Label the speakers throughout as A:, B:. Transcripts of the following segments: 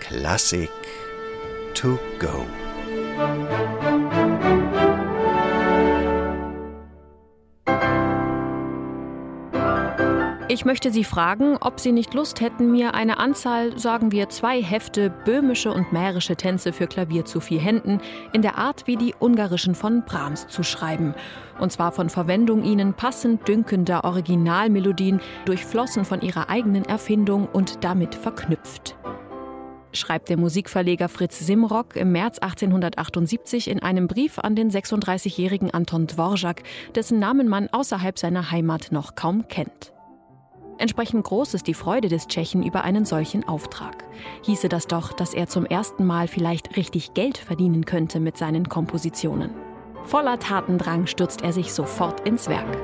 A: Klassik to go.
B: Ich möchte Sie fragen, ob Sie nicht Lust hätten, mir eine Anzahl, sagen wir zwei Hefte böhmische und mährische Tänze für Klavier zu vier Händen in der Art wie die ungarischen von Brahms zu schreiben. Und zwar von Verwendung ihnen passend dünkender Originalmelodien, durchflossen von ihrer eigenen Erfindung und damit verknüpft schreibt der Musikverleger Fritz Simrock im März 1878 in einem Brief an den 36-jährigen Anton Dvorak, dessen Namen man außerhalb seiner Heimat noch kaum kennt. Entsprechend groß ist die Freude des Tschechen über einen solchen Auftrag. Hieße das doch, dass er zum ersten Mal vielleicht richtig Geld verdienen könnte mit seinen Kompositionen. Voller Tatendrang stürzt er sich sofort ins Werk.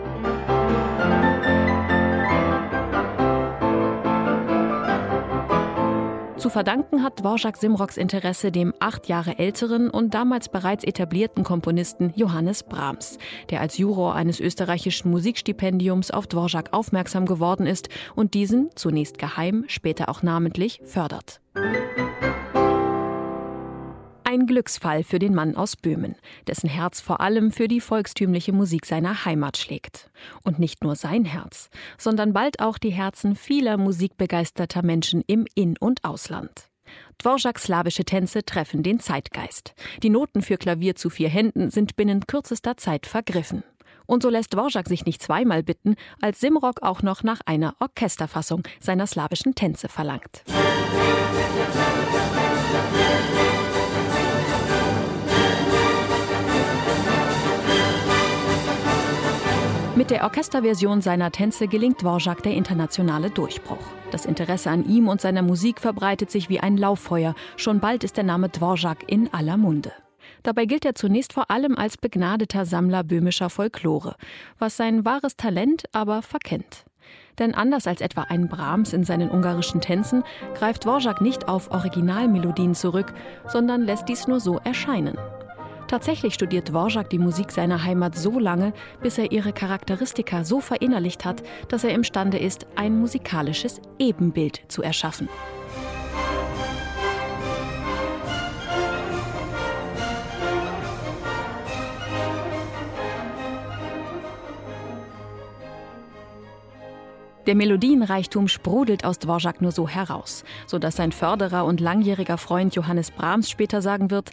B: Zu verdanken hat Dvorak Simroks Interesse dem acht Jahre älteren und damals bereits etablierten Komponisten Johannes Brahms, der als Juror eines österreichischen Musikstipendiums auf Dvorak aufmerksam geworden ist und diesen, zunächst geheim, später auch namentlich, fördert. Ein Glücksfall für den Mann aus Böhmen, dessen Herz vor allem für die volkstümliche Musik seiner Heimat schlägt. Und nicht nur sein Herz, sondern bald auch die Herzen vieler musikbegeisterter Menschen im In- und Ausland. Dvoraks slawische Tänze treffen den Zeitgeist. Die Noten für Klavier zu vier Händen sind binnen kürzester Zeit vergriffen. Und so lässt Dvorak sich nicht zweimal bitten, als Simrock auch noch nach einer Orchesterfassung seiner slawischen Tänze verlangt. Mit der Orchesterversion seiner Tänze gelingt Dvorak der internationale Durchbruch. Das Interesse an ihm und seiner Musik verbreitet sich wie ein Lauffeuer. Schon bald ist der Name Dvorak in aller Munde. Dabei gilt er zunächst vor allem als begnadeter Sammler böhmischer Folklore, was sein wahres Talent aber verkennt. Denn anders als etwa ein Brahms in seinen ungarischen Tänzen greift Dvorak nicht auf Originalmelodien zurück, sondern lässt dies nur so erscheinen. Tatsächlich studiert Dvorak die Musik seiner Heimat so lange, bis er ihre Charakteristika so verinnerlicht hat, dass er imstande ist, ein musikalisches Ebenbild zu erschaffen. Der Melodienreichtum sprudelt aus Dvorak nur so heraus, so dass sein Förderer und langjähriger Freund Johannes Brahms später sagen wird: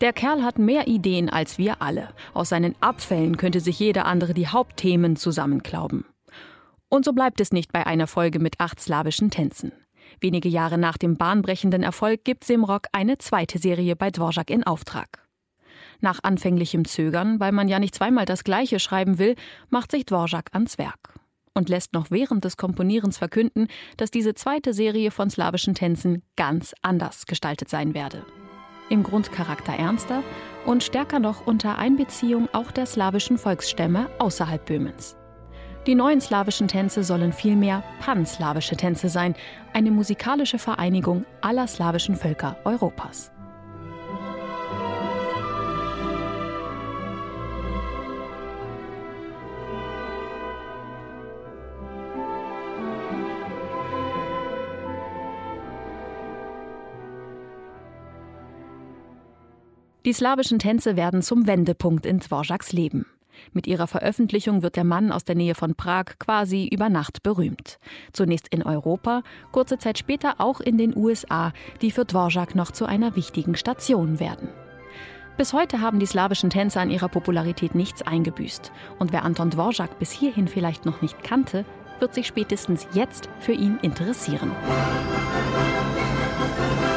B: der Kerl hat mehr Ideen als wir alle. Aus seinen Abfällen könnte sich jeder andere die Hauptthemen zusammenklauben. Und so bleibt es nicht bei einer Folge mit acht slawischen Tänzen. Wenige Jahre nach dem bahnbrechenden Erfolg gibt Simrock eine zweite Serie bei Dvorak in Auftrag. Nach anfänglichem Zögern, weil man ja nicht zweimal das Gleiche schreiben will, macht sich Dvorak ans Werk und lässt noch während des Komponierens verkünden, dass diese zweite Serie von slawischen Tänzen ganz anders gestaltet sein werde im Grundcharakter ernster und stärker noch unter Einbeziehung auch der slawischen Volksstämme außerhalb Böhmens. Die neuen slawischen Tänze sollen vielmehr panslawische Tänze sein, eine musikalische Vereinigung aller slawischen Völker Europas. Die slawischen Tänze werden zum Wendepunkt in Dvoraks Leben. Mit ihrer Veröffentlichung wird der Mann aus der Nähe von Prag quasi über Nacht berühmt. Zunächst in Europa, kurze Zeit später auch in den USA, die für Dvorak noch zu einer wichtigen Station werden. Bis heute haben die slawischen Tänze an ihrer Popularität nichts eingebüßt. Und wer Anton Dvorak bis hierhin vielleicht noch nicht kannte, wird sich spätestens jetzt für ihn interessieren. Musik